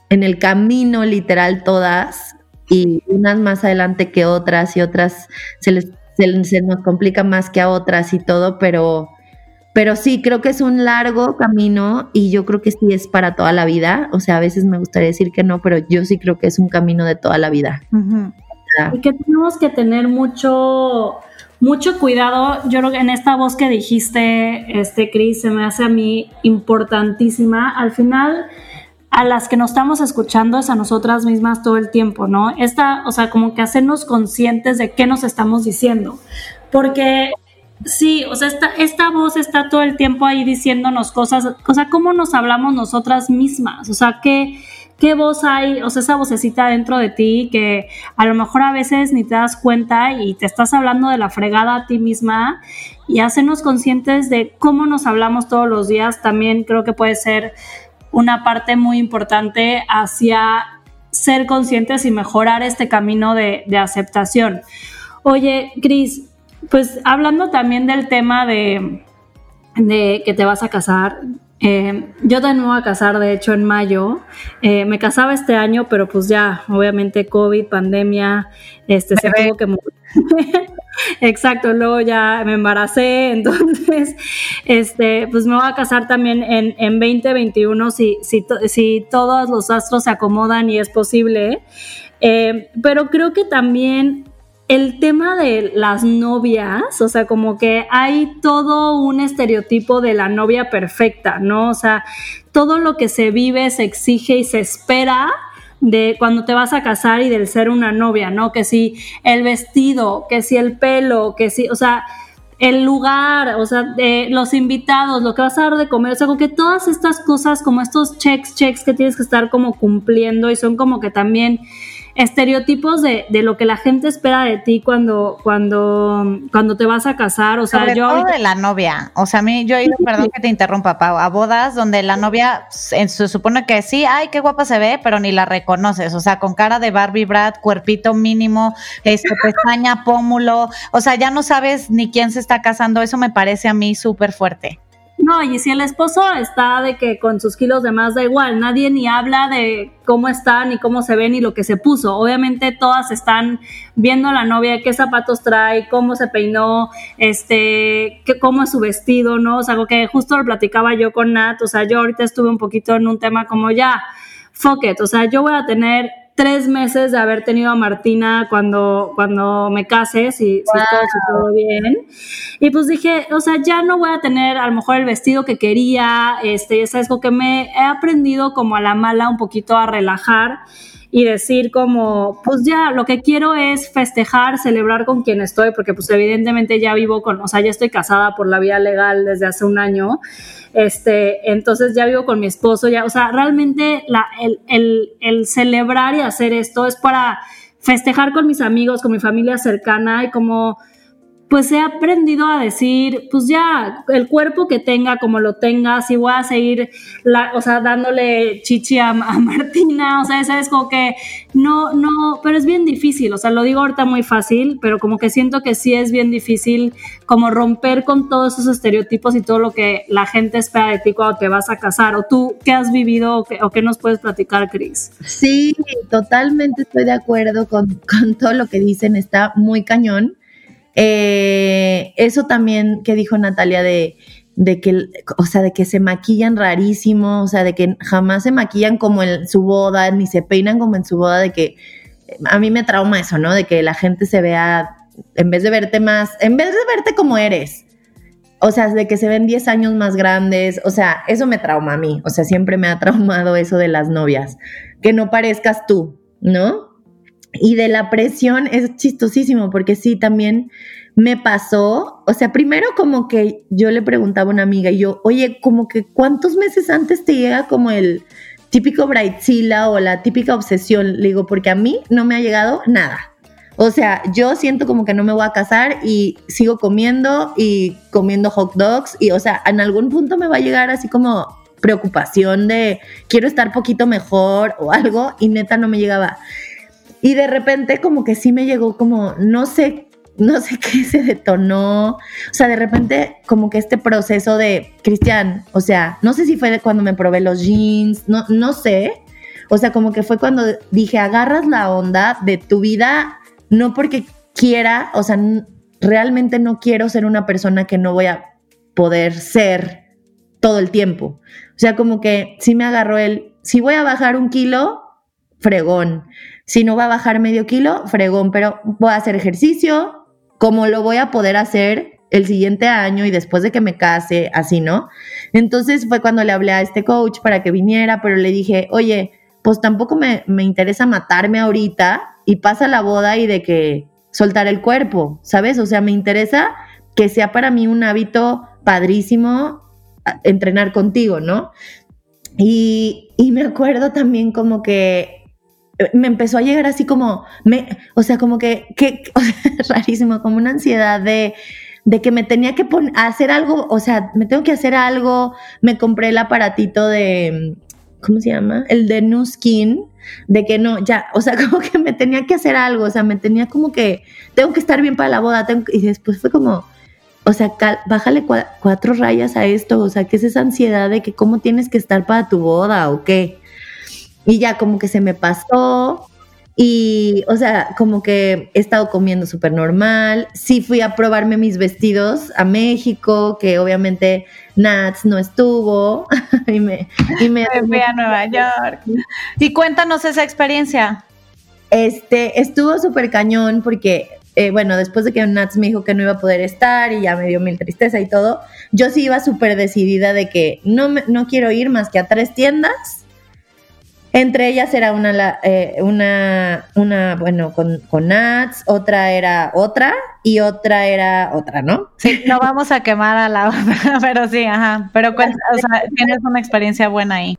en el camino literal todas y unas más adelante que otras y otras se, les, se, nos complica más que a otras y todo, pero, pero sí, creo que es un largo camino y yo creo que sí es para toda la vida. O sea, a veces me gustaría decir que no, pero yo sí creo que es un camino de toda la vida. Y que tenemos que tener mucho, mucho cuidado. Yo creo que en esta voz que dijiste, este, Cris, se me hace a mí importantísima. Al final, a las que nos estamos escuchando es a nosotras mismas todo el tiempo, ¿no? Esta, o sea, como que hacernos conscientes de qué nos estamos diciendo. Porque Sí, o sea, esta, esta voz está todo el tiempo ahí diciéndonos cosas, o sea, cómo nos hablamos nosotras mismas, o sea, qué, qué voz hay, o sea, esa vocecita dentro de ti que a lo mejor a veces ni te das cuenta y te estás hablando de la fregada a ti misma y hacernos conscientes de cómo nos hablamos todos los días también creo que puede ser una parte muy importante hacia ser conscientes y mejorar este camino de, aceptación. Oye, Cris, pues hablando también del tema de, de que te vas a casar, Eh, yo también me voy a casar, de hecho, en mayo. Eh, me casaba este año, pero pues ya, obviamente, COVID, pandemia, este, se tuvo que Exacto, luego ya me embaracé, entonces, este, pues me voy a casar también en, en 2021 si, si, si todos los astros se acomodan y es posible. Eh, pero creo que también el tema de las novias, o sea, como que hay todo un estereotipo de la novia perfecta, ¿no? O sea, todo lo que se vive, se exige y se espera de cuando te vas a casar y del ser una novia, ¿no? Que si el vestido, que si el pelo, que si, o sea, el lugar, o sea, los invitados, lo que vas a dar de comer, o sea, como que todas estas cosas, como estos checks, checks que tienes que estar como cumpliendo y son como que también estereotipos de, de, lo que la gente espera de ti cuando, cuando, cuando te vas a casar. O sea, yo. Todo de la novia. O sea, a mí, yo he ido, perdón que te interrumpa, Pau, a bodas donde la novia se supone que sí, ay, qué guapa se ve, pero ni la reconoces. O sea, con cara de Barbie Brad, cuerpito mínimo, este, pestaña, pómulo. O sea, ya no sabes ni quién se está casando. Eso me parece a mí súper fuerte. No, y si el esposo está de que con sus kilos de más da igual, nadie ni habla de cómo está, ni cómo se ve, ni lo que se puso. Obviamente todas están viendo a la novia qué zapatos trae, cómo se peinó, este, qué, cómo es su vestido, ¿no? O sea, algo que justo lo platicaba yo con Nat, o sea, yo ahorita estuve un poquito en un tema como ya, fuck it, o sea, yo voy a tener tres meses de haber tenido a Martina cuando, cuando me case, si, todo, bien. Y pues dije, o sea, ya no voy a tener a lo mejor el vestido que quería, este, es algo que me he aprendido como a la mala un poquito a relajar y decir como, pues ya, lo que quiero es festejar, celebrar con quien estoy, porque pues evidentemente ya vivo con, o sea, ya estoy casada por la vía legal desde hace un año, este, entonces ya vivo con mi esposo, ya, o sea, realmente la, el, el, el celebrar y hacer esto es para festejar con mis amigos, con mi familia cercana y como pues he aprendido a decir, pues ya, el cuerpo que tenga, como lo tenga, si voy a seguir, la, o sea, dándole chichi a, Martina, o sea, sabes, como que no, no, pero es bien difícil, o sea, lo digo ahorita muy fácil, pero como que siento que sí es bien difícil como romper con todos esos estereotipos y todo lo que la gente espera de ti cuando te vas a casar, o tú, ¿qué has vivido o qué, o qué nos puedes platicar, Cris? Sí, totalmente estoy de acuerdo con todo lo que dicen, está muy cañón. Eh, eso también que dijo Natalia de, de que, o sea, de que se maquillan rarísimo, o sea, de que jamás se maquillan como en su boda, ni se peinan como en su boda, de que a mí me trauma eso, ¿no? De que la gente se vea, en vez de verte más, en vez de verte como eres, o sea, de que se ven 10 años más grandes, o sea, eso me trauma a mí, o sea, siempre me ha traumado eso de las novias, que no parezcas tú, ¿no? Y de la presión es chistosísimo porque sí, también me pasó, o sea, primero como que yo le preguntaba a una amiga y yo, oye, como que cuántos meses antes te llega como el típico Brightzilla o la típica obsesión, le digo, porque a mí no me ha llegado nada. O sea, yo siento como que no me voy a casar y sigo comiendo y comiendo hot dogs y, o sea, en algún punto me va a llegar así como preocupación de quiero estar poquito mejor o algo y neta no me llegaba. Y de repente como que sí me llegó como, no sé, no sé qué se detonó. O sea, de repente como que este proceso de, Cristian, o sea, no sé si fue cuando me probé los jeans, no, no sé. O sea, como que fue cuando dije, agarras la onda de tu vida, no porque quiera, o sea, realmente no quiero ser una persona que no voy a poder ser todo el tiempo. O sea, como que sí me agarró el, si voy a bajar un kilo, fregón. Si no va a bajar medio kilo, fregón, pero voy a hacer ejercicio, como lo voy a poder hacer el siguiente año y después de que me case, así, ¿no? Entonces fue cuando le hablé a este coach para que viniera, pero le dije, oye, pues tampoco me, me interesa matarme ahorita y pasa la boda y de que soltar el cuerpo, ¿sabes? O sea, me interesa que sea para mí un hábito padrísimo entrenar contigo, ¿no? Y, y me acuerdo también como que me empezó a llegar así como, me, o sea, como que, que rarísimo, como una ansiedad de, de que me tenía que hacer algo, o sea, me tengo que hacer algo, me compré el aparatito de, ¿cómo se llama? El de New Skin, de que no, ya, o sea, como que me tenía que hacer algo, o sea, me tenía como que, tengo que estar bien para la boda, y después fue como, o sea, bájale cuatro rayas a esto, o sea, ¿qué es esa ansiedad de que cómo tienes que estar para tu boda o qué? Y ya como que se me pasó y, o sea, como que he estado comiendo súper normal. Sí fui a probarme mis vestidos a México, que obviamente Nats no estuvo. y me, y me fui a Nueva York. Y cuéntanos esa experiencia. Este, estuvo súper cañón porque eh, bueno, después de que Nats me dijo que no iba a poder estar y ya me dio mil tristeza y todo, yo sí iba súper decidida de que no, no quiero ir más que a tres tiendas. Entre ellas era una, eh, una, una bueno, con, con Nats, otra era otra y otra era otra, ¿no? Sí, no vamos a quemar a la otra, pero sí, ajá. Pero o sea, tienes una experiencia buena ahí.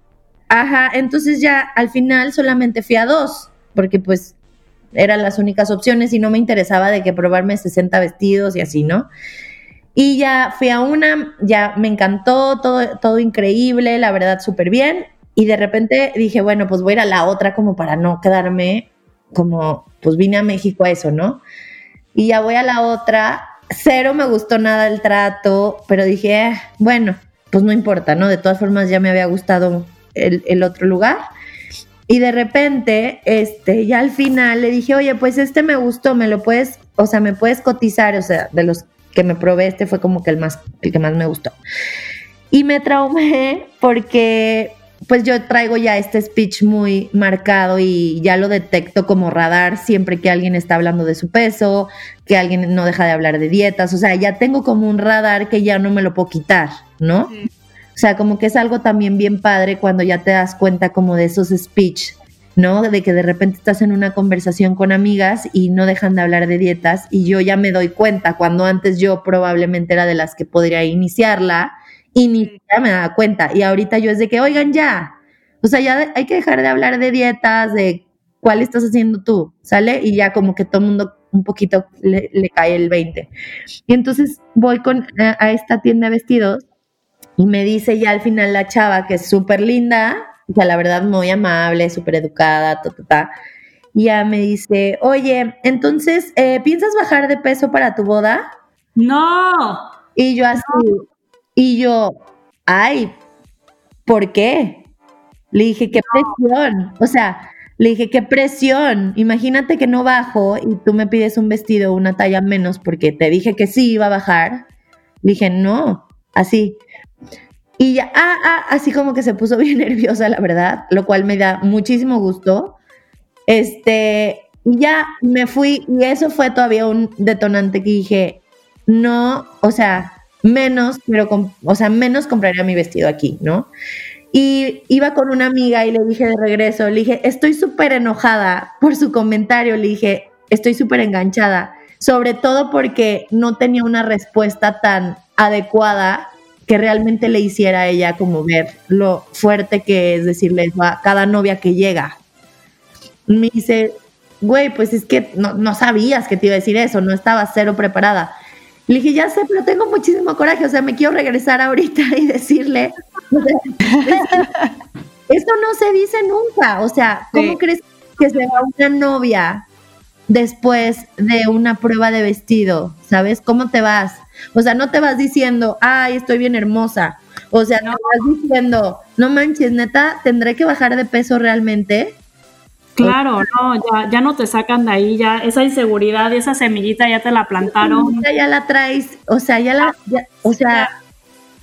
Ajá, entonces ya al final solamente fui a dos, porque pues eran las únicas opciones y no me interesaba de que probarme 60 vestidos y así, ¿no? Y ya fui a una, ya me encantó, todo, todo increíble, la verdad, súper bien. Y de repente dije, bueno, pues voy a ir a la otra como para no quedarme como, pues vine a México a eso, ¿no? Y ya voy a la otra, cero me gustó nada el trato, pero dije, eh, bueno, pues no importa, ¿no? De todas formas ya me había gustado el, el otro lugar. Y de repente, este, ya al final le dije, oye, pues este me gustó, me lo puedes, o sea, me puedes cotizar, o sea, de los que me probé, este fue como que el más, el que más me gustó. Y me traumé porque pues yo traigo ya este speech muy marcado y ya lo detecto como radar siempre que alguien está hablando de su peso, que alguien no deja de hablar de dietas, o sea, ya tengo como un radar que ya no me lo puedo quitar, ¿no? O sea, como que es algo también bien padre cuando ya te das cuenta como de esos speech, ¿no? De que de repente estás en una conversación con amigas y no dejan de hablar de dietas y yo ya me doy cuenta cuando antes yo probablemente era de las que podría iniciarla y ni siquiera me daba cuenta. Y ahorita yo es de que, oigan, ya, o sea, ya hay que dejar de hablar de dietas, de cuál estás haciendo tú, ¿sale? Y ya como que todo el mundo un poquito le, cae el 20. Y entonces voy con, a esta tienda de vestidos y me dice ya al final la chava, que es súper linda, o sea, la verdad muy amable, súper educada, ta, ta, ta. Y ya me dice, oye, entonces, eh, ¿piensas bajar de peso para tu boda? No. Y yo así, y yo, ay, ¿por qué? Le dije, qué presión. O sea, le dije, qué presión. Imagínate que no bajo y tú me pides un vestido una talla menos porque te dije que sí iba a bajar. Le dije, no, así. Y ya, ah, ah, así como que se puso bien nerviosa, la verdad, lo cual me da muchísimo gusto. Este, ya me fui y eso fue todavía un detonante que dije, no, o sea, menos, pero, o sea, menos compraría mi vestido aquí, ¿no? Y iba con una amiga y le dije de regreso, le dije, estoy súper enojada por su comentario, le dije, estoy súper enganchada, sobre todo porque no tenía una respuesta tan adecuada que realmente le hiciera a ella como ver lo fuerte que es decirle a cada novia que llega. Me dice, güey, pues es que no, sabías que te iba a decir eso, no estaba cero preparada. Le dije, ya sé, pero tengo muchísimo coraje, o sea, me quiero regresar ahorita y decirle, esto no se dice nunca, o sea, ¿cómo crees que se va una novia después de una prueba de vestido? ¿Sabes? ¿Cómo te vas? O sea, no te vas diciendo, ay, estoy bien hermosa. O sea, no. te vas diciendo, no manches, neta, tendré que bajar de peso realmente. Claro, no, ya, ya no te sacan de ahí, ya esa inseguridad, esa semillita ya te la plantaron. Ya la traes, o sea, ya la, o sea,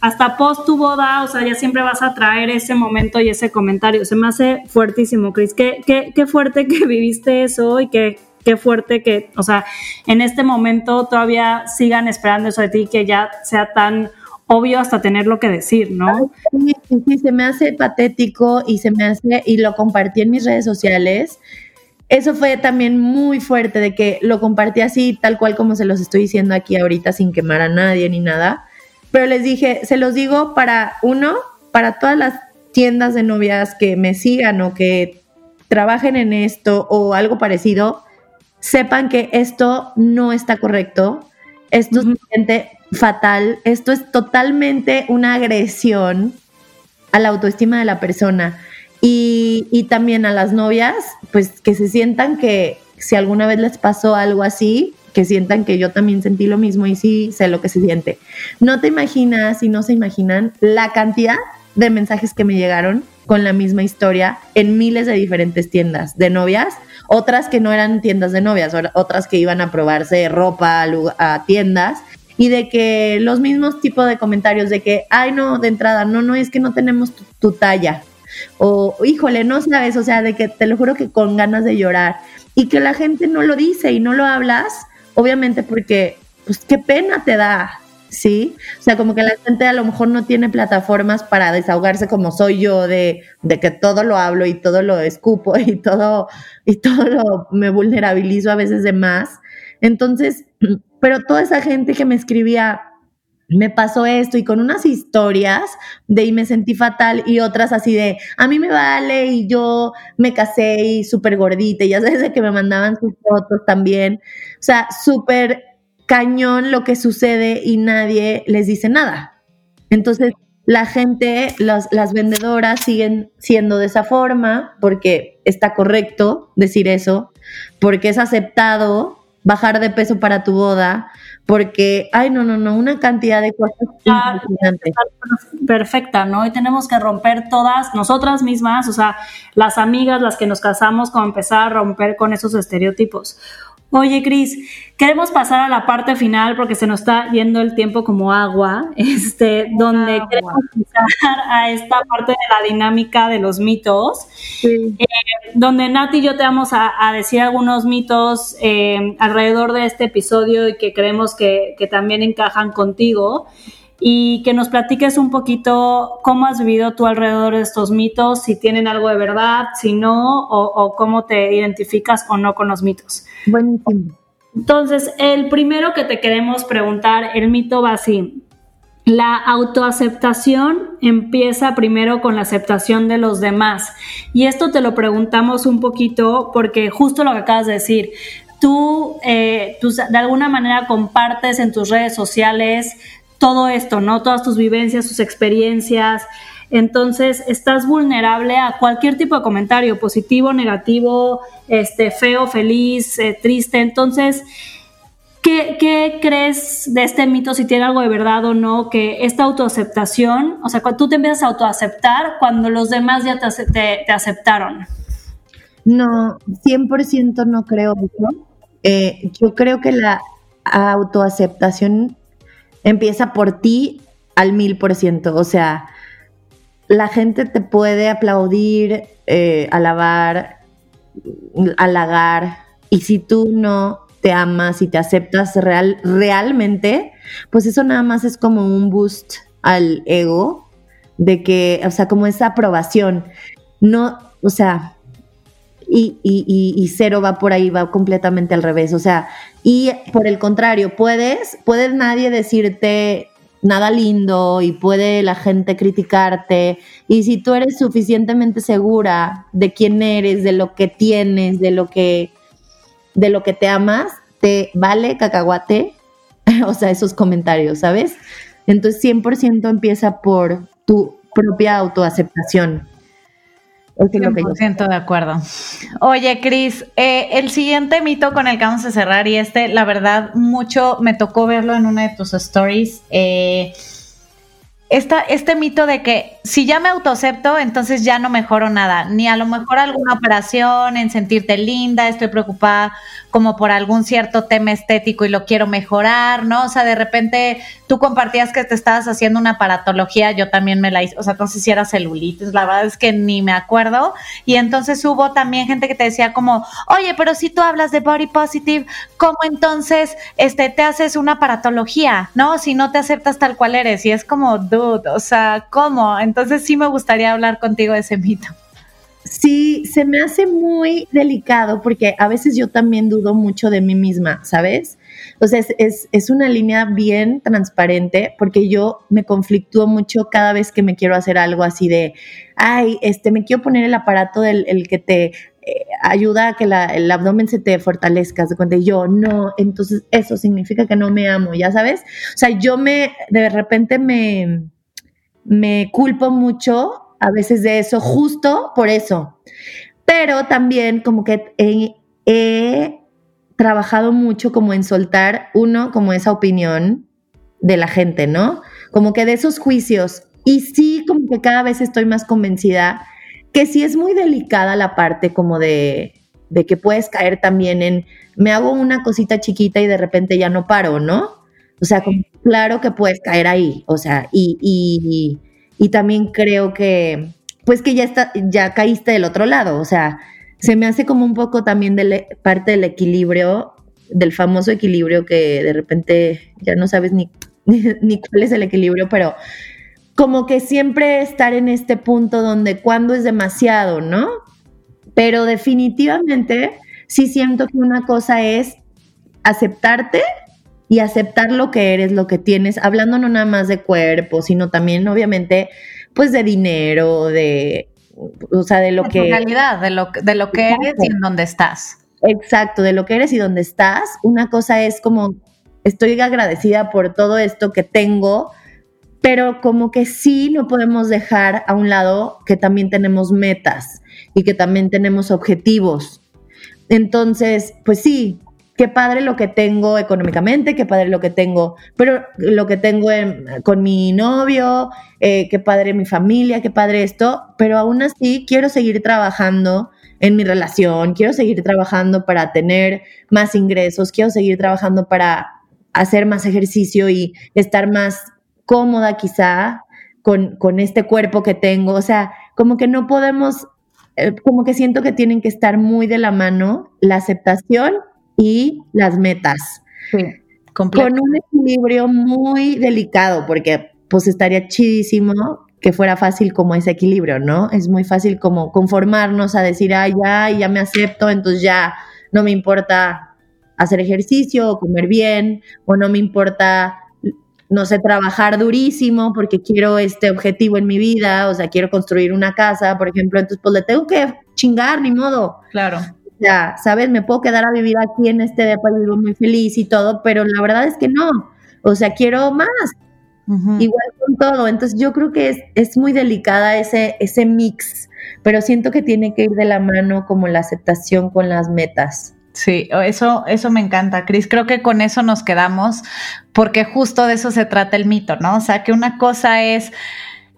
hasta post tu boda, o sea, ya siempre vas a traer ese momento y ese comentario. Se me hace fuertísimo, Cris. Qué, qué, qué fuerte que viviste eso y que qué fuerte que, o sea, en este momento todavía sigan esperando eso de ti, que ya sea tan obvio hasta tenerlo que decir, ¿no? Sí, se me hace patético y se me hace, y lo compartí en mis redes sociales. Eso fue también muy fuerte de que lo compartí así, tal cual como se los estoy diciendo aquí ahorita, sin quemar a nadie ni nada. Pero les dije, se los digo para uno, para todas las tiendas de novias que me sigan o que trabajen en esto o algo parecido, sepan que esto no está correcto, esto es fatal, esto es totalmente una agresión a la autoestima de la persona. Y, y, también a las novias, pues que se sientan que si alguna vez les pasó algo así, que sientan que yo también sentí lo mismo y sí sé lo que se siente. No te imaginas y no se imaginan la cantidad de mensajes que me llegaron con la misma historia en miles de diferentes tiendas de novias, otras que no eran tiendas de novias, otras que iban a probarse ropa a, tiendas y de que los mismos tipos de comentarios de que, ay no, de entrada, no, no, es que no tenemos tu, talla. O, híjole, no sabes, o sea, de que te lo juro que con ganas de llorar. Y que la gente no lo dice y no lo hablas, obviamente porque, pues qué pena te da, ¿sí? O sea, como que la gente a lo mejor no tiene plataformas para desahogarse como soy yo, de, de que todo lo hablo y todo lo escupo y todo, y todo lo me vulnerabilizo a veces de más. Entonces, pero toda esa gente que me escribía, me pasó esto y con unas historias de y me sentí fatal y otras así de a mí me vale y yo me casé y súper gordita y ya sabes de que me mandaban sus fotos también. O sea, súper cañón lo que sucede y nadie les dice nada. Entonces, la gente, las, las vendedoras siguen siendo de esa forma porque está correcto decir eso, porque es aceptado bajar de peso para tu boda, porque, ay, no, no, no, una cantidad de cosas impresionantes. Perfecta, ¿no? Y tenemos que romper todas, nosotras mismas, o sea, las amigas, las que nos casamos, como empezar a romper con esos estereotipos. Oye, Cris, queremos pasar a la parte final porque se nos está yendo el tiempo como agua, este, donde queremos pasar a esta parte de la dinámica de los mitos, eh, donde Nati y yo te vamos a, decir algunos mitos eh, alrededor de este episodio y que creemos que, que también encajan contigo y que nos platiques un poquito cómo has vivido tú alrededor de estos mitos, si tienen algo de verdad, si no, o, cómo te identificas o no con los mitos. Buenísimo. Entonces, el primero que te queremos preguntar, el mito va así. La autoaceptación empieza primero con la aceptación de los demás. Y esto te lo preguntamos un poquito porque justo lo que acabas de decir, tú, eh, tú de alguna manera compartes en tus redes sociales todo esto, ¿no? Todas tus vivencias, tus experiencias. Entonces, estás vulnerable a cualquier tipo de comentario, positivo, negativo, este, feo, feliz, eh, triste. Entonces, ¿qué, crees de este mito, si tiene algo de verdad o no? Que esta autoaceptación, o sea, cuando tú te empiezas a autoaceptar cuando los demás ya te, te, aceptaron. No, 100% no creo. Eh, yo creo que la autoaceptación empieza por ti al mil por ciento. O sea, la gente te puede aplaudir, eh, alabar, halagar, y si tú no te amas y te aceptas real, realmente, pues eso nada más es como un boost al ego de que, o sea, como esa aprobación. No, o sea, y, y, y, cero va por ahí, va completamente al revés. O sea, y por el contrario, puedes, puedes nadie decirte nada lindo y puede la gente criticarte. Y si tú eres suficientemente segura de quién eres, de lo que tienes, de lo que, de lo que te amas, te vale cacahuate, o sea, esos comentarios, ¿sabes? Entonces 100% empieza por tu propia autoaceptación. 100% de acuerdo. Oye, Cris, eh, el siguiente mito con el que vamos a cerrar, y este, la verdad, mucho me tocó verlo en una de tus stories. Eh, este mito de que si ya me autoacepto, entonces ya no mejoro nada, ni a lo mejor alguna operación, en sentirte linda, estoy preocupada como por algún cierto tema estético y lo quiero mejorar, ¿no? O sea, de repente tú compartías que te estabas haciendo una paratología, yo también me la hice, o sea, entonces si era celulitis, la verdad es que ni me acuerdo, y entonces hubo también gente que te decía como, oye, pero si tú hablas de body positive, ¿cómo entonces este, te haces una paratología, ¿no? Si no te aceptas tal cual eres, y es como, o sea, ¿cómo? Entonces sí me gustaría hablar contigo de ese mito. Sí, se me hace muy delicado porque a veces yo también dudo mucho de mí misma, ¿sabes? O sea, es, es, una línea bien transparente porque yo me conflictúo mucho cada vez que me quiero hacer algo así de, ay, este, me quiero poner el aparato del el que te ayuda a que el abdomen se te fortalezca, de cuenta yo no, entonces eso significa que no me amo, ya sabes. O sea, yo me, de repente me, me culpo mucho a veces de eso, justo por eso. Pero también como que he, trabajado mucho como en soltar, uno, como esa opinión de la gente, ¿no? Como que de esos juicios. Y sí, como que cada vez estoy más convencida que sí es muy delicada la parte como de, de que puedes caer también en, me hago una cosita chiquita y de repente ya no paro, ¿no? O sea, claro que puedes caer ahí, o sea, y, y, y también creo que, pues que ya, está, ya caíste del otro lado, o sea, se me hace como un poco también de parte del equilibrio, del famoso equilibrio que de repente ya no sabes ni, ni, cuál es el equilibrio, pero como que siempre estar en este punto donde cuando es demasiado, ¿no? Pero definitivamente sí siento que una cosa es aceptarte y aceptar lo que eres, lo que tienes, hablando no nada más de cuerpo, sino también obviamente pues de dinero, de o sea, de lo de que... realidad, de lo, de lo que eres y en dónde estás. Exacto, de lo que eres y dónde estás. Una cosa es como, estoy agradecida por todo esto que tengo, pero como que sí no podemos dejar a un lado que también tenemos metas y que también tenemos objetivos. Entonces, pues sí, qué padre lo que tengo económicamente, qué padre lo que tengo, pero lo que tengo con mi novio, eh, qué padre mi familia, qué padre esto, pero aún así quiero seguir trabajando en mi relación, quiero seguir trabajando para tener más ingresos, quiero seguir trabajando para hacer más ejercicio y estar más cómoda quizá con, con este cuerpo que tengo, o sea, como que no podemos, eh, como que siento que tienen que estar muy de la mano la aceptación y las metas. con un equilibrio muy delicado, porque pues estaría chidísimo que fuera fácil como ese equilibrio, ¿no? Es muy fácil como conformarnos a decir, ah, ya, ya me acepto, entonces ya no me importa hacer ejercicio o comer bien, o no me importa, no sé, trabajar durísimo porque quiero este objetivo en mi vida, o sea, quiero construir una casa, por ejemplo, entonces pues le tengo que chingar, ni modo. Claro ya, ¿sabes? Me puedo quedar a vivir aquí en este depa y vivo muy feliz y todo, pero la verdad es que no. O sea, quiero más. Igual con todo. Entonces yo creo que es, es muy delicada ese, ese mix, pero siento que tiene que ir de la mano como la aceptación con las metas. Sí, eso, eso me encanta, Cris. Creo que con eso nos quedamos, porque justo de eso se trata el mito, ¿no? O sea, que una cosa es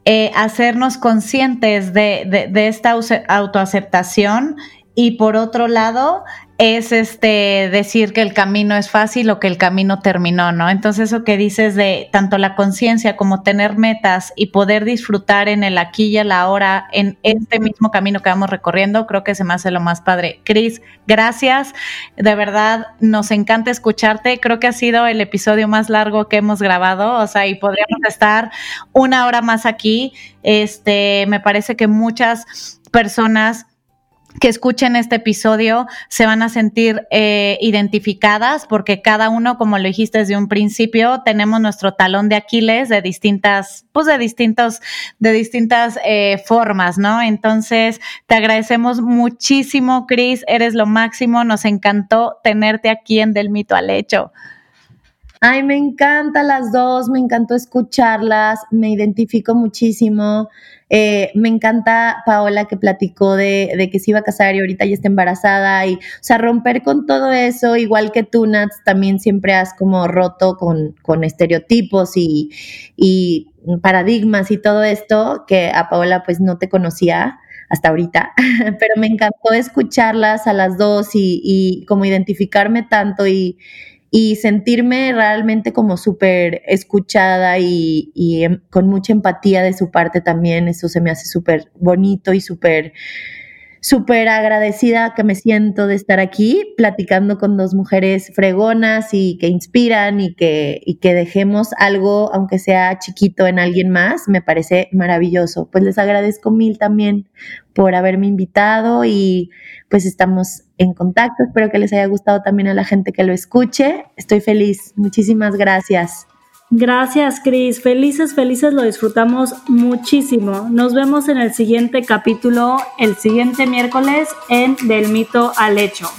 eh, hacernos conscientes de, de, de esta autoaceptación y por otro lado es este decir que el camino es fácil o que el camino terminó, ¿no? Entonces eso que dices de tanto la conciencia como tener metas y poder disfrutar en el aquí y el ahora en este mismo camino que vamos recorriendo, creo que se me hace lo más padre. Cris, gracias. De verdad nos encanta escucharte. Creo que ha sido el episodio más largo que hemos grabado, o sea, y podríamos estar una hora más aquí. Este, me parece que muchas personas que escuchen este episodio se van a sentir eh, identificadas porque cada uno, como lo dijiste desde un principio, tenemos nuestro talón de Aquiles de distintas, pues de distintos, de distintas eh, formas, ¿no? Entonces, te agradecemos muchísimo, Cris, eres lo máximo, nos encantó tenerte aquí en Del Mito al Hecho. Ay, me encanta las dos, me encantó escucharlas, me identifico muchísimo. Eh, me encanta Paola que platicó de, que se iba a casar y ahorita ya está embarazada y, o sea, romper con todo eso, igual que tú, Nats, también siempre has como roto con, con estereotipos y, paradigmas y todo esto, que a Paola pues no te conocía hasta ahorita, pero me encantó escucharlas a las dos y como identificarme tanto y, y sentirme realmente como súper escuchada y, em, con mucha empatía de su parte también, eso se me hace súper bonito y súper súper agradecida que me siento de estar aquí platicando con dos mujeres fregonas y que inspiran y que, y que dejemos algo, aunque sea chiquito, en alguien más, me parece maravilloso. Pues les agradezco mil también por haberme invitado y pues estamos en contacto. Espero que les haya gustado también a la gente que lo escuche. Estoy feliz. Muchísimas gracias. Gracias, Cris. Felices, felices, lo disfrutamos muchísimo. Nos vemos en el siguiente capítulo, el siguiente miércoles en Del mito al hecho.